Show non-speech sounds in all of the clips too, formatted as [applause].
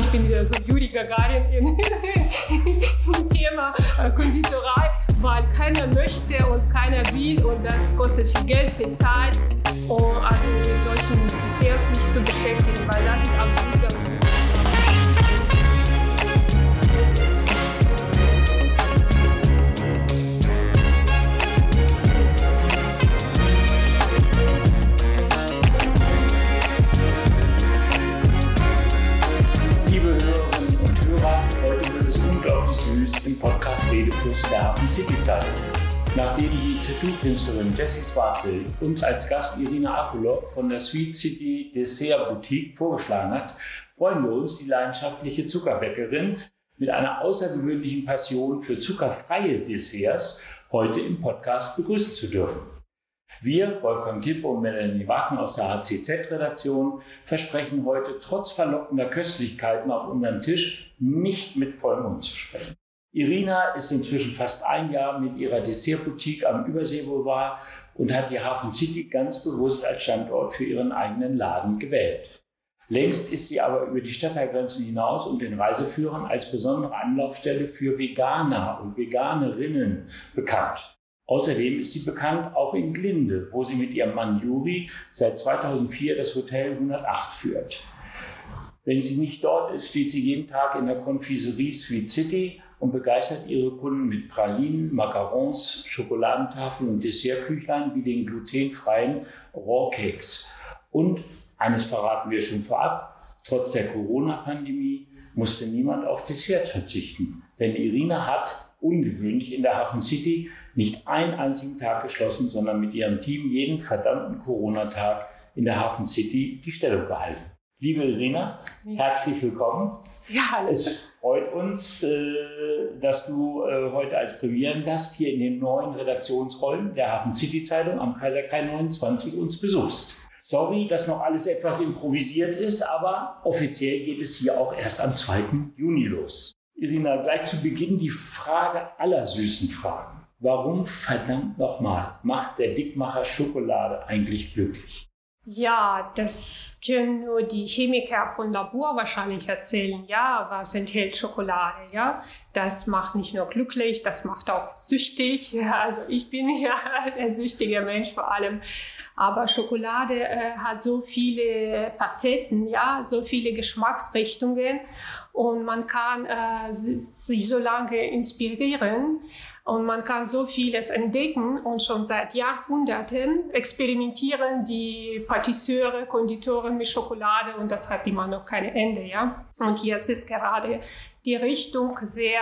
ich bin wieder so Juri Gagarin [laughs] im Thema äh, Konditorei, weil keiner möchte und keiner will und das kostet viel Geld, viel Zeit, um also mit solchen Desserts nicht zu beschäftigen, weil das ist absolut im Podcast Redefluss der Hafen City Zeitung. Nachdem die Tattoo-Künstlerin Jessie Swartl uns als Gast Irina Akulov von der Sweet City Dessert Boutique vorgeschlagen hat, freuen wir uns, die leidenschaftliche Zuckerbäckerin mit einer außergewöhnlichen Passion für zuckerfreie Desserts heute im Podcast begrüßen zu dürfen. Wir, Wolfgang Tippe und Melanie Wacken aus der HCZ-Redaktion, versprechen heute trotz verlockender Köstlichkeiten auf unserem Tisch nicht mit Vollmond zu sprechen. Irina ist inzwischen fast ein Jahr mit ihrer Dessertboutique am Überseeboulevard und hat die Hafen City ganz bewusst als Standort für ihren eigenen Laden gewählt. Längst ist sie aber über die Stadtteilgrenzen hinaus und den Reiseführern als besondere Anlaufstelle für Veganer und Veganerinnen bekannt. Außerdem ist sie bekannt auch in Glinde, wo sie mit ihrem Mann Juri seit 2004 das Hotel 108 führt. Wenn sie nicht dort ist, steht sie jeden Tag in der Konfiserie Sweet City und begeistert ihre Kunden mit Pralinen, Macarons, Schokoladentafeln und Dessertküchlein wie den glutenfreien Raw Cakes. Und eines verraten wir schon vorab, trotz der Corona-Pandemie musste niemand auf Desserts verzichten. Denn Irina hat, ungewöhnlich in der Hafen City, nicht einen einzigen Tag geschlossen, sondern mit ihrem Team jeden verdammten Corona-Tag in der Hafen City die Stellung gehalten. Liebe Irina, ja. herzlich willkommen. Ja, hallo. Es freut uns, äh, dass du äh, heute als Premierengast hier in den neuen Redaktionsräumen der Hafen City Zeitung am Kaiserkai 29 uns besuchst. Sorry, dass noch alles etwas improvisiert ist, aber offiziell geht es hier auch erst am 2. Juni los. Irina, gleich zu Beginn die Frage aller süßen Fragen. Warum verdammt nochmal macht der Dickmacher Schokolade eigentlich glücklich? Ja, das können nur die Chemiker von Labor wahrscheinlich erzählen. Ja, was enthält Schokolade? Ja, das macht nicht nur glücklich, das macht auch süchtig. Ja, also ich bin [laughs] ja der süchtige Mensch vor allem. Aber Schokolade äh, hat so viele Facetten, ja, so viele Geschmacksrichtungen und man kann äh, sich so lange inspirieren. Und man kann so vieles entdecken und schon seit Jahrhunderten experimentieren die Patisseure, Konditoren mit Schokolade und das hat immer noch kein Ende. Ja? Und jetzt ist gerade die Richtung sehr,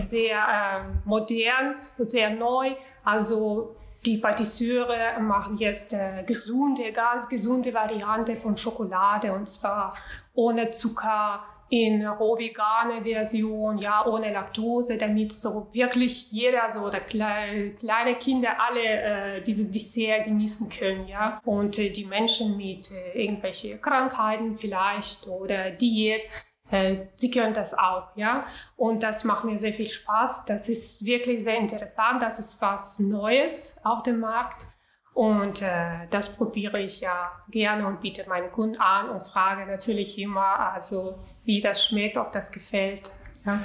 sehr äh, modern, sehr neu. Also die Patisseure machen jetzt äh, gesunde, ganz gesunde Variante von Schokolade und zwar ohne Zucker, in roh-vegane Version, ja, ohne Laktose, damit so wirklich jeder, so oder kleine, kleine Kinder alle äh, dieses Dessert genießen können, ja. Und äh, die Menschen mit äh, irgendwelche Krankheiten vielleicht oder Diät, äh, sie können das auch, ja. Und das macht mir sehr viel Spaß. Das ist wirklich sehr interessant. Das ist was Neues auf dem Markt. Und äh, das probiere ich ja gerne und biete meinen Kunden an und frage natürlich immer, also wie das schmeckt, ob das gefällt. Ja.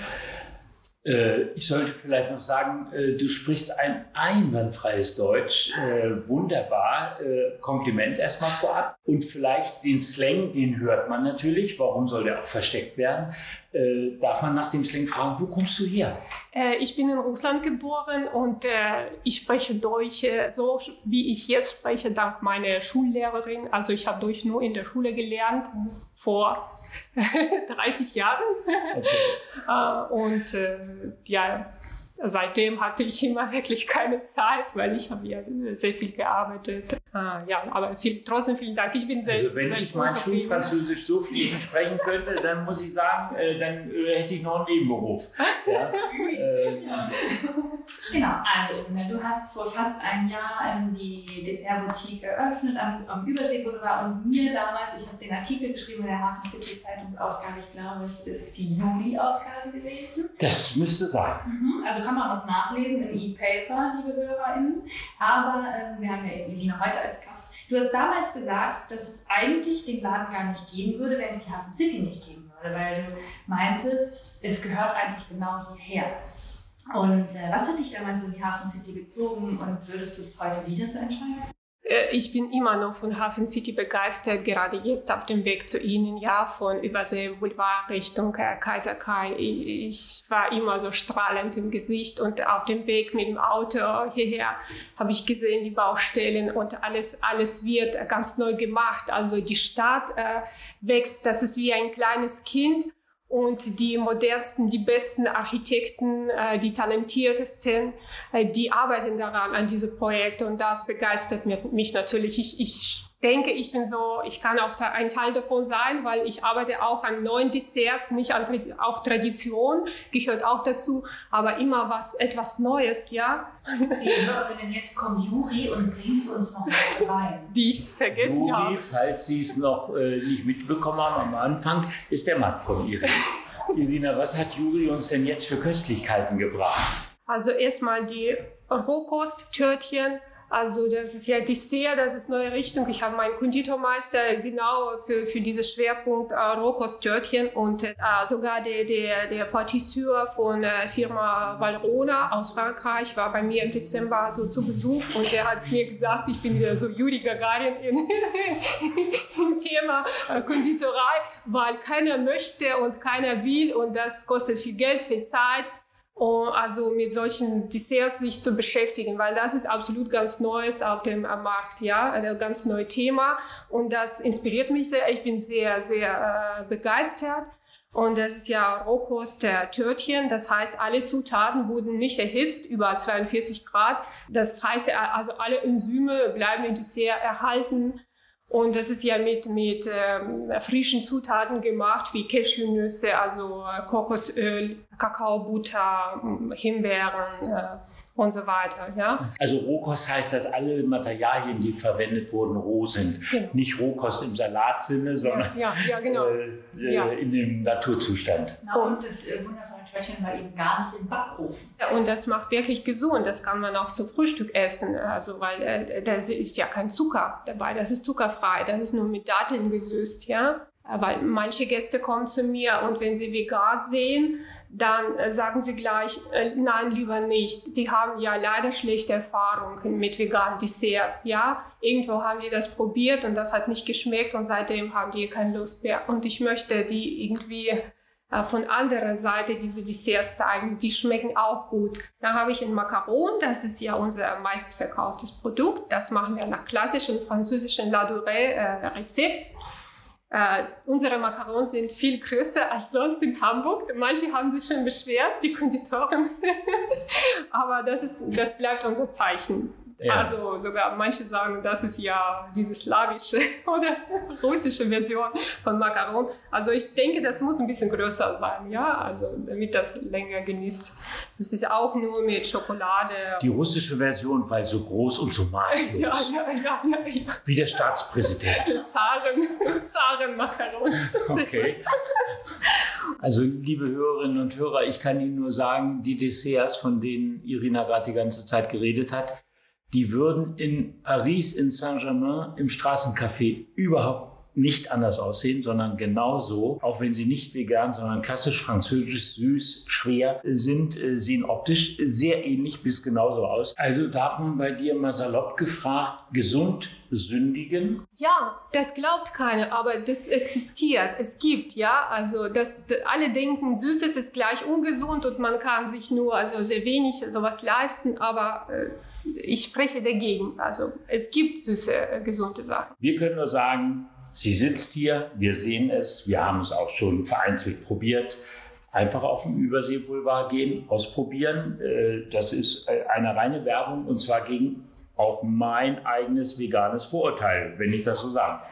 Äh, ich sollte vielleicht noch sagen, äh, du sprichst ein einwandfreies Deutsch. Äh, wunderbar. Kompliment erstmal vorab. Und vielleicht den Slang, den hört man natürlich. Warum soll der auch versteckt werden? Darf man nach dem Slang fragen, wo kommst du her? Ich bin in Russland geboren und ich spreche Deutsch so, wie ich jetzt spreche, dank meiner Schullehrerin. Also ich habe Deutsch nur in der Schule gelernt vor [laughs] 30 Jahren. Okay. [laughs] Äh, und äh, ja, seitdem hatte ich immer wirklich keine Zeit, weil ich habe ja sehr viel gearbeitet. Ah, ja, aber viel, trotzdem vielen Dank. Ich bin sehr Also wenn sehr ich mein Schulfranzösisch so fließend sprechen könnte, dann muss ich sagen, äh, dann äh, hätte ich noch einen Nebenberuf. [laughs] Ja? äh, genau, also du hast vor fast einem Jahr ähm, die Dessertboutique eröffnet am, am Überseeboulevard und mir damals, ich habe den Artikel geschrieben in der Hafen City Zeitungsausgabe, ich glaube es ist die Juli-Ausgabe gewesen. Das müsste sein. Mhm, also kann man auch nachlesen im E-Paper, liebe HörerInnen. Aber äh, wir haben ja Irina heute als Gast. Du hast damals gesagt, dass es eigentlich den Laden gar nicht geben würde, wenn es die Hafen City nicht geben würde. weil du meintest, es gehört einfach genau hierher. Und äh, was hat dich damals in die Hafen City gezogen und würdest du es heute wieder so entscheiden? Äh, ich bin immer noch von Hafen City begeistert, gerade jetzt auf dem Weg zu Ihnen, ja, von Übersee Boulevard Richtung äh, Kaiser Kai. Ich, ich, war immer so strahlend im Gesicht und auf dem Weg mit dem Auto hierher habe ich gesehen die Baustellen und alles, alles wird ganz neu gemacht. Also die Stadt äh, wächst, das ist wie ein kleines Kind und die modernsten, die besten Architekten, äh, die talentiertesten, äh, die arbeiten daran, an diesem Projekt und das begeistert mich natürlich. Ich, ich denke, ich bin so, ich kann auch da ein Teil davon sein, weil ich arbeite auch an neuen Desserts, nicht an auch Tradition gehört auch dazu, aber immer was etwas Neues, ja. Wenn jetzt kommt Juri und bringt uns noch was rein. Die ich vergessen Juri, habe. falls Sie es noch äh, nicht mitbekommen haben am Anfang, ist der Mann von Irina. Irina, was hat Juri uns denn jetzt für Köstlichkeiten gebracht? Also erstmal die Rohkosttörtchen also das ist ja Dessert, das ist neue Richtung. Ich habe meinen Konditormeister genau für, für dieses Schwerpunkt äh, Rohkosttörtchen und äh, sogar der, der, der Patisseur von der Firma Valrona aus Frankreich war bei mir im Dezember so zu Besuch und der hat mir gesagt, ich bin wieder so Juri Gagarin in, [laughs] im Thema äh, Konditorei, weil keiner möchte und keiner will und das kostet viel Geld, viel Zeit also mit solchen Desserts sich zu beschäftigen, weil das ist absolut ganz Neues auf dem Markt, ja, ein ganz neues Thema und das inspiriert mich sehr. Ich bin sehr, sehr äh, begeistert. Und das ist ja Rohkost der Törtchen. Das heißt, alle Zutaten wurden nicht erhitzt über 42 Grad. Das heißt, also alle Enzyme bleiben im Dessert erhalten. Und das ist ja mit, mit ähm, frischen Zutaten gemacht, wie Cashewnüsse, also Kokosöl, Kakaobutter, Himbeeren äh, und so weiter. Ja? Also Rohkost heißt, dass alle Materialien, die verwendet wurden, roh sind. Genau. Nicht Rohkost im Salatsinne, sondern ja, ja, genau. äh, äh, in dem Naturzustand. Na, und das äh, wundervolle Köchin war eben gar nicht im Backofen. Ja, und das macht wirklich gesund. Das kann man auch zum Frühstück essen. Also, weil äh, da ist ja kein Zucker dabei. Das ist zuckerfrei. Das ist nur mit Datteln gesüßt, ja. Weil manche Gäste kommen zu mir und wenn sie vegan sehen, dann äh, sagen sie gleich, äh, nein, lieber nicht. Die haben ja leider schlechte Erfahrungen mit veganen Desserts, ja. Irgendwo haben die das probiert und das hat nicht geschmeckt und seitdem haben die keine Lust mehr. Und ich möchte die irgendwie äh, von anderer Seite diese Desserts zeigen. Die schmecken auch gut. Dann habe ich ein Macaron, das ist ja unser meistverkauftes Produkt. Das machen wir nach klassischem französischen Ladurée äh, Rezept. Äh, unsere Macarons sind viel größer als sonst in Hamburg. Manche haben sich schon beschwert, die Konditoren. [laughs] Aber das, ist, das bleibt unser Zeichen. Ja. Also sogar manche sagen, das ist ja diese slawische [laughs] oder russische Version von Macaron. Also ich denke, das muss ein bisschen größer sein, ja, also damit das länger genießt. Das ist auch nur mit Schokolade. Die russische Version, weil so groß und so maßlos. [laughs] ja, ja, ja, ja, ja. Wie der Staatspräsident. [laughs] Zaren, Zaren Macaron. Okay. Also, liebe Hörerinnen und Hörer, ich kann Ihnen nur sagen, die Desserts, von denen Irina gerade die ganze Zeit geredet hat, die würden in Paris, in Saint-Germain, im Straßencafé überhaupt nicht anders aussehen, sondern genauso, auch wenn sie nicht vegan, sondern klassisch französisch, süß, schwer sind, äh, sehen optisch sehr ähnlich bis genauso aus. Also darf man bei dir mal salopp gefragt, gesund sündigen? Ja, das glaubt keiner, aber das existiert. Es gibt, ja, also das, alle denken, Süßes ist gleich ungesund und man kann sich nur also sehr wenig sowas leisten, aber äh, ich spreche dagegen. Also es gibt süße, äh, gesunde Sachen. Wir können nur sagen, sie sitzt hier, wir sehen es, wir haben es auch schon vereinzelt probiert. Einfach auf den Überseeboulevard gehen, ausprobieren. Äh, das ist äh, eine reine Werbung und zwar gegen auch mein eigenes veganes Vorurteil, wenn ich das so sagen. [laughs]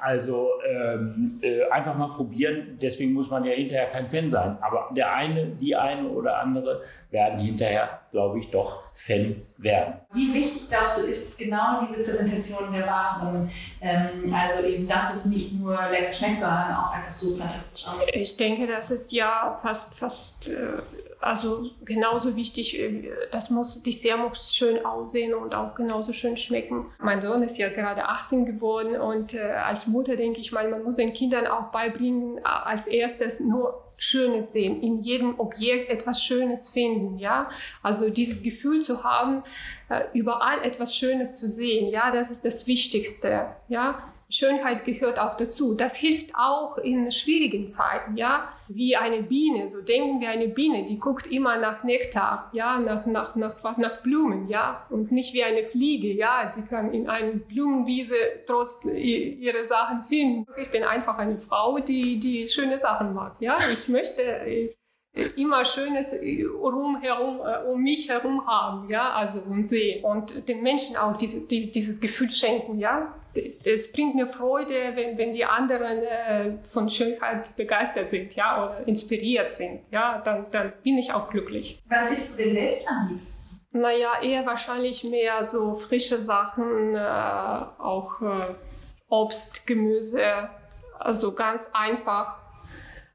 Also ähm, äh, einfach mal probieren. Deswegen muss man ja hinterher kein Fan sein. Aber der eine, die eine oder andere werden hinterher, glaube ich, doch Fan werden. Wie wichtig glaubst du ist genau diese Präsentation der Waren? Ähm, also eben, dass es nicht nur lecker schmeckt, sondern auch einfach so fantastisch aussieht. Ich denke, das ist ja fast, fast äh, also genauso wichtig, äh, das muss, die Dessert muss schön aussehen und auch genauso schön schmecken. Mein Sohn ist ja gerade 18 geworden und äh, als Mutter denke ich mal, man muss den Kindern auch beibringen, als erstes nur Schönes sehen, in jedem Objekt etwas Schönes finden, ja. Also dieses Gefühl zu haben, äh, überall etwas Schönes zu sehen, ja, das ist das Wichtigste, ja. Schönheit gehört auch dazu. Das hilft auch in schwierigen Zeiten, ja, wie eine Biene. So denken wir eine Biene, die guckt immer nach Nektar, ja, nach, nach, nach, nach Blumen, ja, und nicht wie eine Fliege, ja. Sie kann in einer Blumenwiese trotz ihre Sachen finden. Ich bin einfach eine Frau, die, die schöne Sachen mag, ja. Ich möchte immer Schönes rumherum, äh, um mich herum haben, ja, also und sehen und den Menschen auch diese, die, dieses Gefühl schenken, ja. Es bringt mir Freude, wenn, wenn die anderen äh, von Schönheit begeistert sind, ja, oder inspiriert sind, ja, dann, dann bin ich auch glücklich. Was isst du denn selbst am liebsten? Naja, eher wahrscheinlich mehr so frische Sachen, äh, auch äh, Obst, Gemüse, also ganz einfach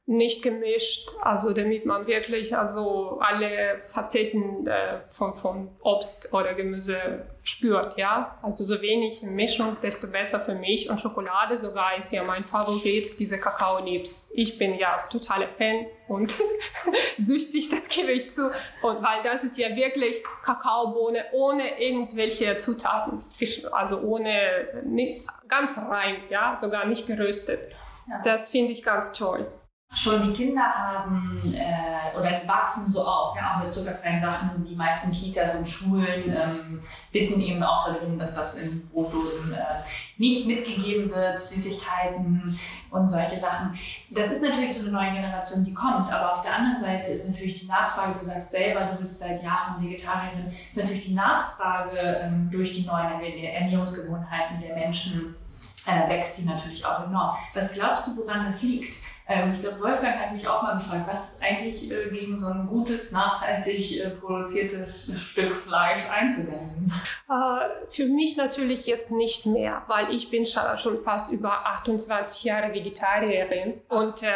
nicht gemischt, also damit man wirklich also alle Facetten äh, von, von Obst oder Gemüse spürt, ja. Also so wenig Mischung, desto besser für mich. Und Schokolade sogar ist ja mein Favorit, diese Kakao-Nips. Ich bin ja totaler Fan und [laughs] süchtig, das gebe ich zu. Und weil das ist ja wirklich Kakaobohne ohne irgendwelche Zutaten, also ohne, nicht, ganz rein, ja, sogar nicht geröstet. Ja. Das finde ich ganz toll schon die Kinder haben äh, oder wachsen so auf, ja, auch mit zuckerfreien Sachen. Die meisten Kitas und Schulen ähm, bitten eben auch darum, dass das in Brotdosen äh, nicht mitgegeben wird, Süßigkeiten und solche Sachen. Das ist natürlich so eine neue Generation, die kommt, aber auf der anderen Seite ist natürlich die Nachfrage, du sagst selber, du bist seit Jahren Vegetarierin, ist natürlich die Nachfrage ähm, durch die neuen Ernährungsgewohnheiten der Menschen äh, wächst die natürlich auch enorm. Was glaubst du, woran das liegt? Ähm, ich glaube, Wolfgang hat mich auch mal gefragt, was ist eigentlich äh, gegen so ein gutes, nachhaltig äh, produziertes [laughs] Stück Fleisch einzuwenden? Äh, für mich natürlich jetzt nicht mehr, weil ich bin schon fast über 28 Jahre Vegetarierin und äh,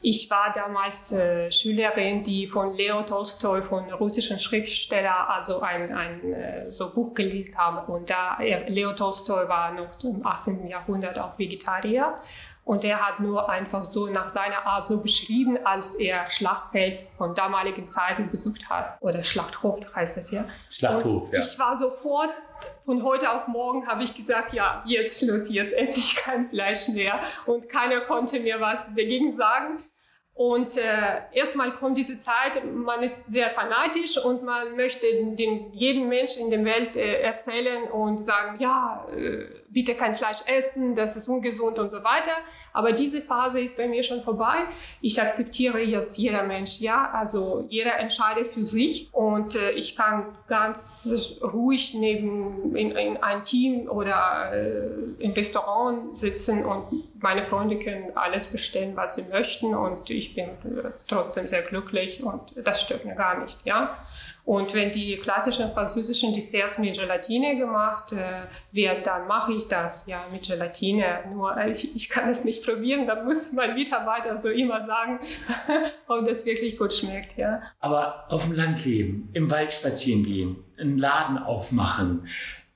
ich war damals äh, Schülerin, die von Leo Tolstoi, von russischen Schriftsteller, also ein, ein äh, so Buch gelesen habe. Und da Leo Tolstoi war noch im 18. Jahrhundert auch Vegetarier. Und er hat nur einfach so nach seiner Art so beschrieben, als er Schlachtfeld von damaligen Zeiten besucht hat. Oder Schlachthof heißt das ja. Schlachthof, und ja. Ich war sofort, von heute auf morgen habe ich gesagt, ja, jetzt Schluss, jetzt esse ich kein Fleisch mehr. Und keiner konnte mir was dagegen sagen. Und äh, erstmal kommt diese Zeit, man ist sehr fanatisch und man möchte den, jeden Menschen in der Welt äh, erzählen und sagen, ja, äh, bitte kein Fleisch essen, das ist ungesund und so weiter. Aber diese Phase ist bei mir schon vorbei. Ich akzeptiere jetzt jeder Mensch, ja, also jeder entscheidet für sich und äh, ich kann ganz ruhig neben in, in ein Team oder äh, im Restaurant sitzen und meine Freunde können alles bestellen, was sie möchten und ich bin äh, trotzdem sehr glücklich und das stört mir gar nicht, ja. Und wenn die klassischen französischen Desserts mit Gelatine gemacht äh, werden, dann mache ich das ja mit Gelatine. Nur äh, ich, ich, kann es nicht probieren, dann muss mein Mitarbeiter so immer sagen, [laughs] ob das wirklich gut schmeckt. Ja. Aber auf dem Land leben, im Wald spazieren gehen, einen Laden aufmachen,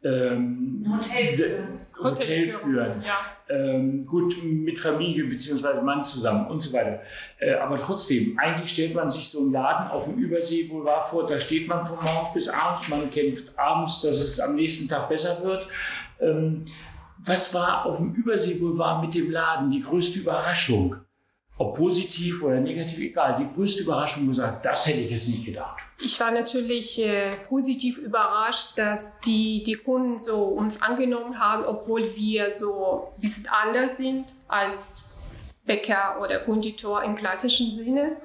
ähm, Hotel führen. Hotel führen. Ja. Ähm, gut mit Familie bzw. Mann zusammen und so weiter. Äh, aber trotzdem, eigentlich stellt man sich so einen Laden auf dem Überseeboulevard vor, da steht man von morgens bis abends, man kämpft abends, dass es am nächsten Tag besser wird. Ähm, was war auf dem Überseeboulevard mit dem Laden die größte Überraschung? Ob positiv oder negativ, egal. Die größte Überraschung gesagt, das hätte ich jetzt nicht gedacht. Ich war natürlich äh, positiv überrascht, dass die, die Kunden so uns angenommen haben, obwohl wir so ein bisschen anders sind als Bäcker oder Konditor im klassischen Sinne.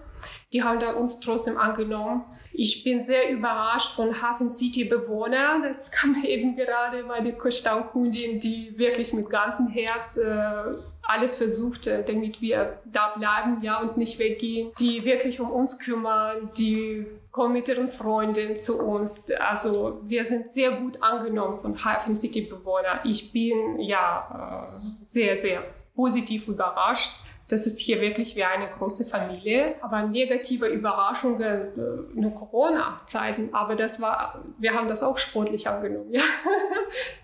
Die haben da uns trotzdem angenommen. Ich bin sehr überrascht von Hafen City Bewohner. Das kam [laughs] eben gerade meine Stammkundin, die wirklich mit ganzem Herz äh, alles versucht, damit wir da bleiben, ja, und nicht weggehen. Die wirklich um uns kümmern, die kommen mit ihren Freunden zu uns. Also wir sind sehr gut angenommen von Hafen City Bewohner. Ich bin ja äh, sehr, sehr positiv überrascht das ist hier wirklich wie eine große Familie. Aber negative Überraschungen, äh, nur Corona-Zeiten, aber das war, wir haben das auch sportlich angenommen. Ja.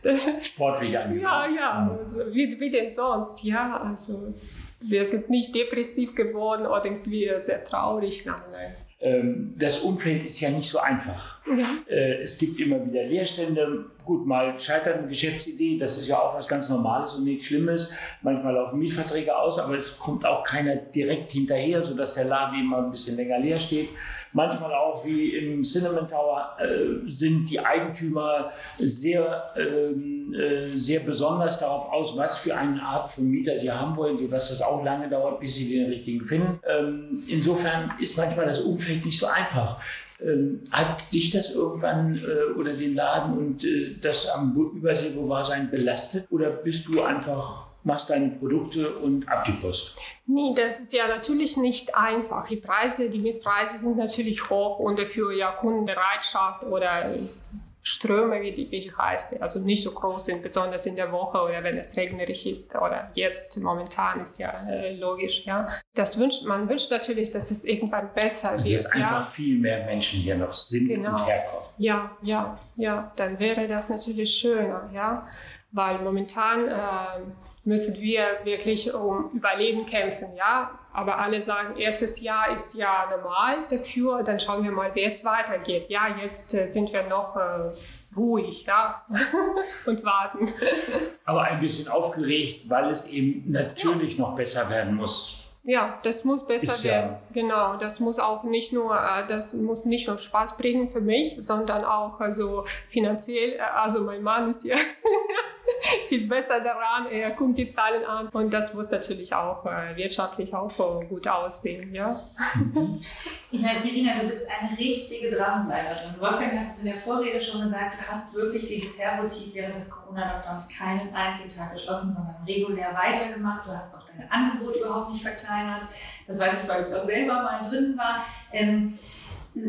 [laughs] sportlich angenommen? Ja, ja, also wie, wie denn sonst, ja, also wir sind nicht depressiv geworden oder irgendwie sehr traurig, nein, nein. Ähm, das Umfeld ist ja nicht so einfach. Ja. Äh, es gibt immer wieder Leerstände. Gut, mal scheitert eine Geschäftsidee, das ist ja auch was ganz Normales und nichts Schlimmes. Manchmal laufen Mietverträge aus, aber es kommt auch keiner direkt hinterher, sodass der Laden immer ein bisschen länger leer steht. Manchmal auch wie im Cinnamon Tower äh, sind die Eigentümer sehr, ähm, äh, sehr besonders darauf aus, was für eine Art von Mieter sie haben wollen, sodass das auch lange dauert, bis sie den richtigen finden. Ähm, insofern ist manchmal das Umfeld nicht so einfach. Ähm, hat dich das irgendwann äh, oder den Laden und äh, das am Überseeboulevard-Sein belastet oder bist du einfach machst deine Produkte und ab die Post. Nee, das ist ja natürlich nicht einfach. Die Preise, die Mietpreise sind natürlich hoch und dafür ja Kundenbereitschaft oder Ströme, wie die, wie die heißt, also nicht so groß sind, besonders in der Woche oder wenn es regnerig ist oder jetzt momentan ist ja äh, logisch, ja. Das wünscht, man wünscht natürlich, dass es irgendwann besser wird. Dass einfach ja. viel mehr Menschen hier noch sind genau. und herkommen. Ja, ja, ja, dann wäre das natürlich schöner, ja, weil momentan äh, müssen wir wirklich um Überleben kämpfen, ja. Aber alle sagen, erstes Jahr ist ja normal dafür, dann schauen wir mal, wie es weitergeht. Ja, jetzt äh, sind wir noch äh, ruhig, ja, [laughs] und warten. Aber ein bisschen aufgeregt, weil es eben natürlich ja. noch besser werden muss. Ja, das muss besser ist werden. Ja genau, das muss auch nicht nur, äh, das muss nicht nur Spaß bringen für mich, sondern auch also finanziell. Also mein Mann ist ja [laughs] viel besser daran. Er guckt die Zahlen an und das muss natürlich auch äh, wirtschaftlich auch gut aussehen. Ja? [laughs] Ich meine, Irina, du bist eine richtige Dramenleiterin. Wolfgang hat es in der Vorrede schon gesagt, du hast wirklich die Dessertboutique während des Corona-Lockdowns keinen einzigen Tag geschlossen, sondern regulär weitergemacht. Du hast auch dein Angebot überhaupt nicht verkleinert. Das weiß ich, weil ich auch selber mal drin war. Ähm,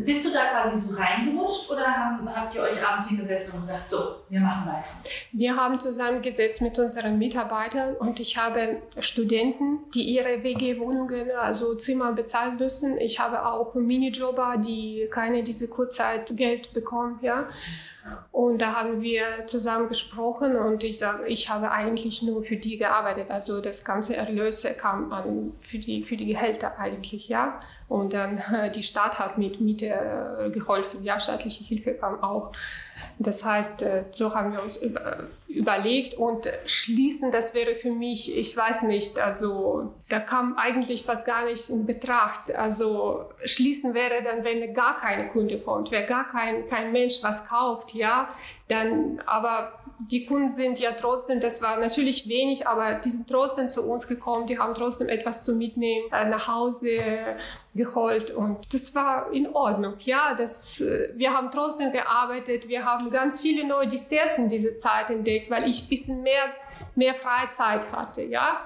bist du da quasi so reingerutscht oder habt ihr euch abends hingesetzt und gesagt, so, wir machen weiter? Wir haben zusammengesetzt mit unseren Mitarbeitern und ich habe Studenten, die ihre WG-Wohnungen, also Zimmer bezahlen müssen. Ich habe auch Minijobber, die keine diese Kurzzeitgeld bekommen, ja. Und da haben wir zusammen gesprochen und ich sage, ich habe eigentlich nur für die gearbeitet. Also das ganze Erlöse kam an für die, für die Gehälter eigentlich, ja. Und dann [laughs] die Stadt hat mit Miete äh, geholfen, ja, staatliche Hilfe kam auch. Das heißt, äh, so haben wir uns über, überlegt und schließen, das wäre für mich, ich weiß nicht, also da kam eigentlich fast gar nicht in Betracht. Also schließen wäre dann, wenn gar keine Kunde kommt, wenn gar kein, kein Mensch was kauft, ja, dann, aber die Kunden sind ja trotzdem, das war natürlich wenig, aber die sind trotzdem zu uns gekommen, die haben trotzdem etwas zu mitnehmen, äh, nach Hause geholt und das war in Ordnung. Ja, das, äh, wir haben trotzdem gearbeitet, wir haben ganz viele neue Desserts in dieser Zeit entdeckt, weil ich ein bisschen mehr, mehr Freizeit hatte. Ja,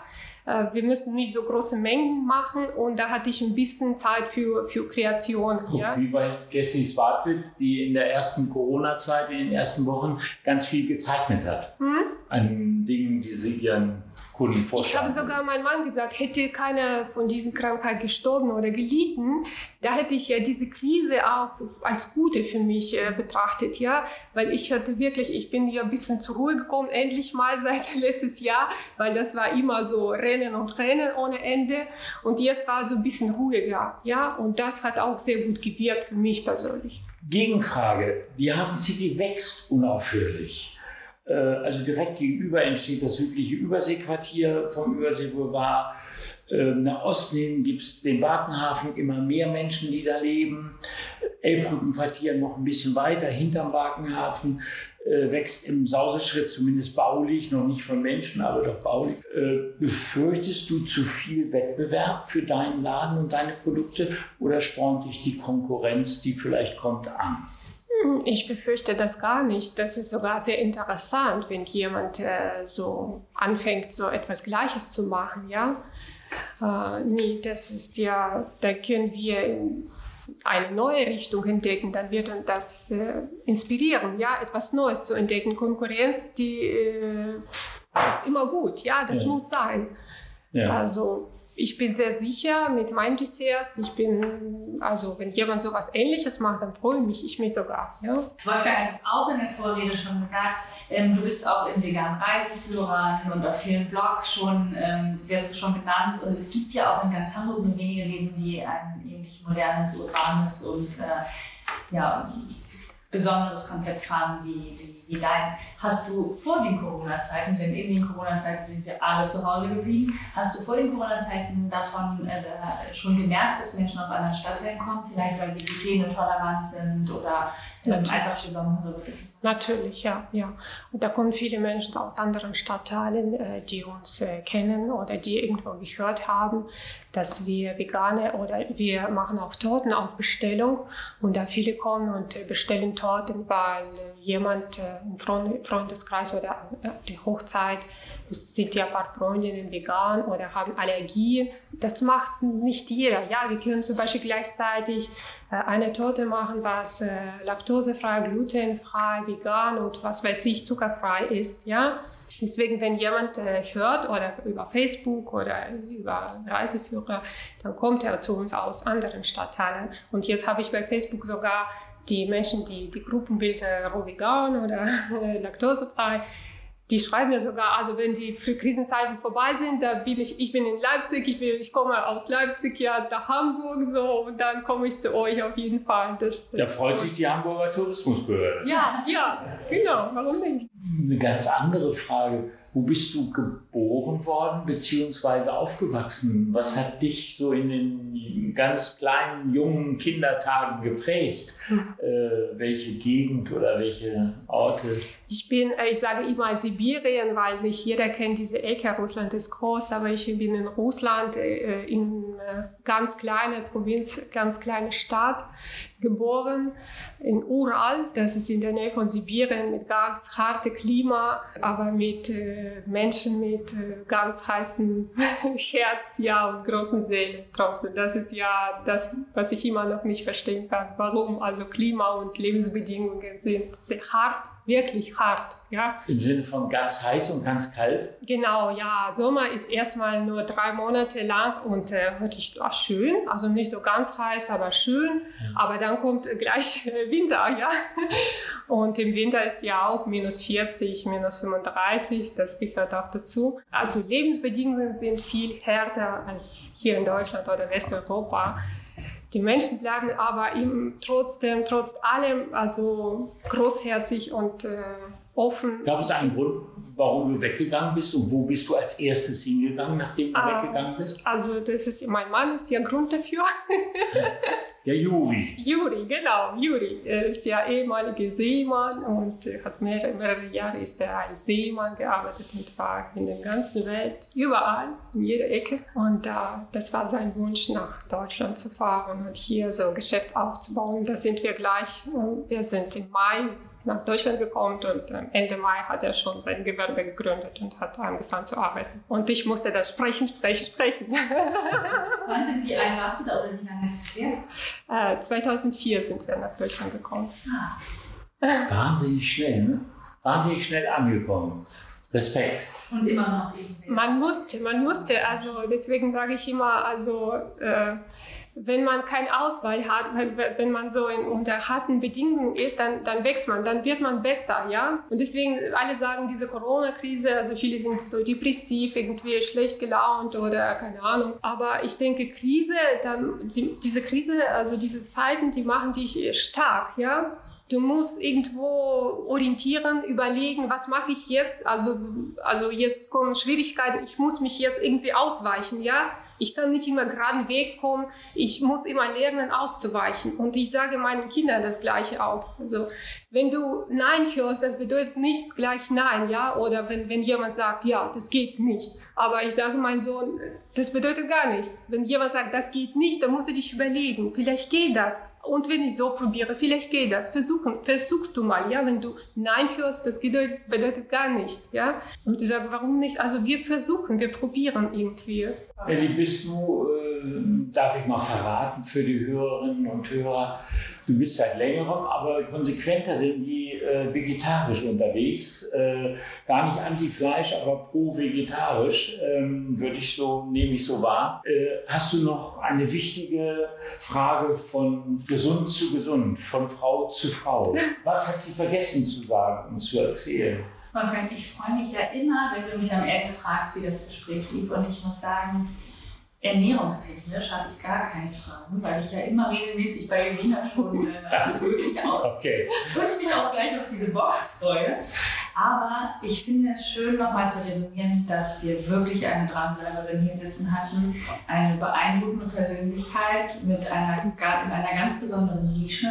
wir müssen nicht so große Mengen machen und da hatte ich ein bisschen Zeit für, für Kreation. Guck, ja? Wie bei Jessie Swartwick, die in der ersten Corona-Zeit, in den ersten Wochen ganz viel gezeichnet hat. Hm? An Dingen, die sie ihren Kunden Ich habe sogar meinem Mann gesagt, hätte keiner von diesen Krankheit gestorben oder gelitten, da hätte ich ja diese Krise auch als gute für mich äh, betrachtet, ja, weil ich hatte wirklich, ich bin ja ein bisschen zur Ruhe gekommen, endlich mal [laughs] seit letztes Jahr, weil das war immer so Rennen und Rennen ohne Ende. Und jetzt war so ein bisschen ruhiger, ja, und das hat auch sehr gut gewirkt für mich persönlich. Gegenfrage, die Hafen City wächst unaufhörlich. Äh, also direkt gegenüber entsteht das südliche Überseequartier vom Überseeboulevard. Ähm, nach Osten hin gibt es den Barkenhafen, immer mehr Menschen, die da leben. Elbbrückenquartier noch ein bisschen weiter hinterm Barkenhafen äh, wächst im Sauseschritt, zumindest baulich, noch nicht von Menschen, aber doch baulich. Äh, befürchtest du zu viel Wettbewerb für deinen Laden und deine Produkte oder spornt dich die Konkurrenz, die vielleicht kommt, an? Ich befürchte das gar nicht. Das ist sogar sehr interessant, wenn jemand äh, so anfängt, so etwas Gleiches zu machen, ja. Äh, nee, das ist ja, da können wir eine neue Richtung entdecken, dann wird uns das äh, inspirieren, ja, etwas Neues zu entdecken. Konkurrenz, die äh, ist immer gut, ja, das ja. muss sein. Ja. Also ich bin sehr sicher mit meinem Dessert. Ich bin, also wenn jemand so was Ähnliches macht, dann freue ich mich, ich mich sogar. Ja. Wolfgang hat es auch in der Vorrede schon gesagt. Ähm, du bist auch in veganen Reiseführern und auf vielen Blogs schon, ähm, wirst du schon genannt. Und es gibt ja auch in ganz Hamburg nur wenige Läden, die ein ähnlich modernes, urbanes und äh, ja, besonderes Konzept haben wie wie deins, hast du vor den Corona-Zeiten, denn in den Corona-Zeiten sind wir alle zu Hause geblieben, hast du vor den Corona-Zeiten davon äh, schon gemerkt, dass Menschen aus anderen Stadtteilen kommen, vielleicht weil sie glutenintolerant sind oder ähm, einfach Bedürfnisse? Natürlich, ja, ja. Und da kommen viele Menschen aus anderen Stadtteilen, äh, die uns äh, kennen oder die irgendwo gehört haben, dass wir Veganer oder wir machen auch Torten auf Bestellung und da viele kommen und äh, bestellen Torten, weil jemand im Freundeskreis oder die Hochzeit sind ja ein paar Freundinnen vegan oder haben Allergien. Das macht nicht jeder. Ja, wir können zum Beispiel gleichzeitig eine Torte machen, was laktosefrei, glutenfrei, vegan und was weiß ich, zuckerfrei ist. Ja, Deswegen, wenn jemand äh, hört oder über Facebook oder über Reiseführer, dann kommt er zu uns aus anderen Stadtteilen. Und jetzt habe ich bei Facebook sogar die Menschen, die die Gruppenbilder roh vegan oder [laughs] äh, laktosefrei, die schreiben mir sogar, also wenn die Krisenzeiten vorbei sind, da bin ich, ich bin in Leipzig, ich, bin, ich komme aus Leipzig ja nach Hamburg so und dann komme ich zu euch auf jeden Fall. Das, das da freut sich die Hamburger Tourismusbehörde. Ja, ja, genau, warum nicht? Eine ganz andere Frage. Wo bist du geboren worden bzw. aufgewachsen? Was hat dich so in den ganz kleinen, jungen Kindertagen geprägt? Hm. Äh, welche Gegend oder welche Orte? Ich bin, äh, ich sage immer Sibirien, weil nicht jeder kennt diese Ecke. Russland ist groß, aber ich bin in Russland, äh, in äh, ganz kleine Provinz, ganz kleine Stadt geboren in Ural, das ist in der Nähe von Sibirien, mit ganz hartem Klima, aber mit äh, Menschen mit äh, ganz heißem [laughs] Herz ja, und großen Seele draußen. Das ist ja das, was ich immer noch nicht verstehen kann. Warum also Klima und Lebensbedingungen sind sehr hart wirklich hart. Ja. Im Sinne von ganz heiß und ganz kalt? Genau, ja. Sommer ist erstmal nur drei Monate lang und äh, wirklich ach, schön. Also nicht so ganz heiß, aber schön. Ja. Aber dann kommt gleich Winter, ja. [laughs] Und im Winter ist ja auch minus 40, minus 35, das gehört auch dazu. Also Lebensbedingungen sind viel härter als hier in Deutschland oder Westeuropa. Die Menschen bleiben aber ihm trotzdem, trotz allem, also großherzig und äh, offen. Gab es einen Grund, warum du weggegangen bist und wo bist du als erstes hingegangen, nachdem du ah, weggegangen bist? Also das ist, mein Mann ist der Grund dafür. [laughs] Der Juri. Juri, genau, Juri. Er ist ja ehemaliger Seemann und hat mehrere, mehrere Jahre ist er als Seemann gearbeitet und war in der ganzen Welt, überall, in jeder Ecke. Und äh, das war sein Wunsch, nach Deutschland zu fahren und hier so ein Geschäft aufzubauen. Da sind wir gleich, wir sind im Mai nach Deutschland gekommen und Ende Mai hat er schon sein Gewerbe gegründet und hat angefangen zu arbeiten. Und ich musste da sprechen, sprechen, sprechen. [laughs] Wann sind wie alt warst du da oder wie lange ist das her? Äh, 2004 sind wir nach Deutschland gekommen. Ah. Wahnsinnig schnell, ne? Wahnsinnig schnell angekommen. Respekt. Und immer noch eben sehr. Man musste, man musste. Also deswegen sage ich immer, also äh, wenn man keine Auswahl hat, wenn man so in, unter harten Bedingungen ist, dann, dann wächst man, dann wird man besser, ja. Und deswegen, alle sagen, diese Corona-Krise, also viele sind so depressiv, irgendwie schlecht gelaunt oder keine Ahnung. Aber ich denke, Krise, dann, diese Krise, also diese Zeiten, die machen dich stark, ja. Du musst irgendwo orientieren, überlegen, was mache ich jetzt? Also, also jetzt kommen Schwierigkeiten, ich muss mich jetzt irgendwie ausweichen, ja? Ich kann nicht immer geraden Weg kommen, ich muss immer lernen, auszuweichen. Und ich sage meinen Kindern das Gleiche auch. Also, wenn du Nein hörst, das bedeutet nicht gleich Nein, ja? Oder wenn, wenn jemand sagt, ja, das geht nicht. Aber ich sage meinem Sohn, das bedeutet gar nichts. Wenn jemand sagt, das geht nicht, dann musst du dich überlegen, vielleicht geht das. Und wenn ich so probiere, vielleicht geht das. Versuchen, versuchst du mal, ja. Wenn du Nein hörst, das bedeutet, gar nicht, ja. Und ich sage, warum nicht? Also wir versuchen, wir probieren irgendwie. Elli, bist du äh, darf ich mal verraten für die Hörerinnen und Hörer, du bist seit längerem, aber konsequenter denn je äh, vegetarisch unterwegs. Äh, gar nicht anti-Fleisch, aber pro-vegetarisch, ähm, würde ich so, nehme ich so wahr. Äh, hast du noch eine wichtige Frage von gesund zu gesund, von Frau zu Frau? [laughs] Was hat sie vergessen zu sagen und zu erzählen? Wolfgang, ich freue mich ja immer, wenn du mich am Ende fragst, wie das Gespräch lief. Und ich muss sagen, ernährungstechnisch habe ich gar keine Fragen, weil ich ja immer regelmäßig bei Irina schon äh, [laughs] alles Mögliche aus okay. [laughs] und mich auch gleich auf diese Box freue. Aber ich finde es schön, nochmal zu resümieren, dass wir wirklich eine Dranbleiberin hier sitzen hatten, eine beeindruckende Persönlichkeit mit einer, in einer ganz besonderen Nische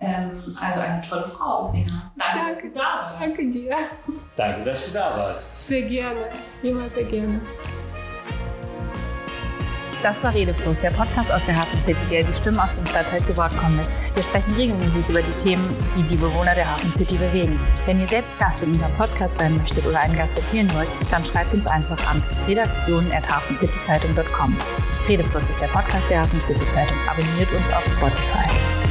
ähm, also eine tolle Frau. Danke, Danke, dass du da warst. Danke dir. Danke, dass du da warst. Sehr gerne. Immer sehr gerne. Das war Redefluss, der Podcast aus der Hafen City, der die Stimmen aus dem Stadtteil zu Wort kommen lässt. Wir sprechen regelmäßig über die Themen, die die Bewohner der Hafen City bewegen. Wenn ihr selbst Gast in unserem Podcast sein möchtet oder einen Gast empfehlen wollt, dann schreibt uns einfach an redaktion.hafencityzeitung.com. Redefluss ist der Podcast der Hafen City Zeitung. Abonniert uns auf Spotify.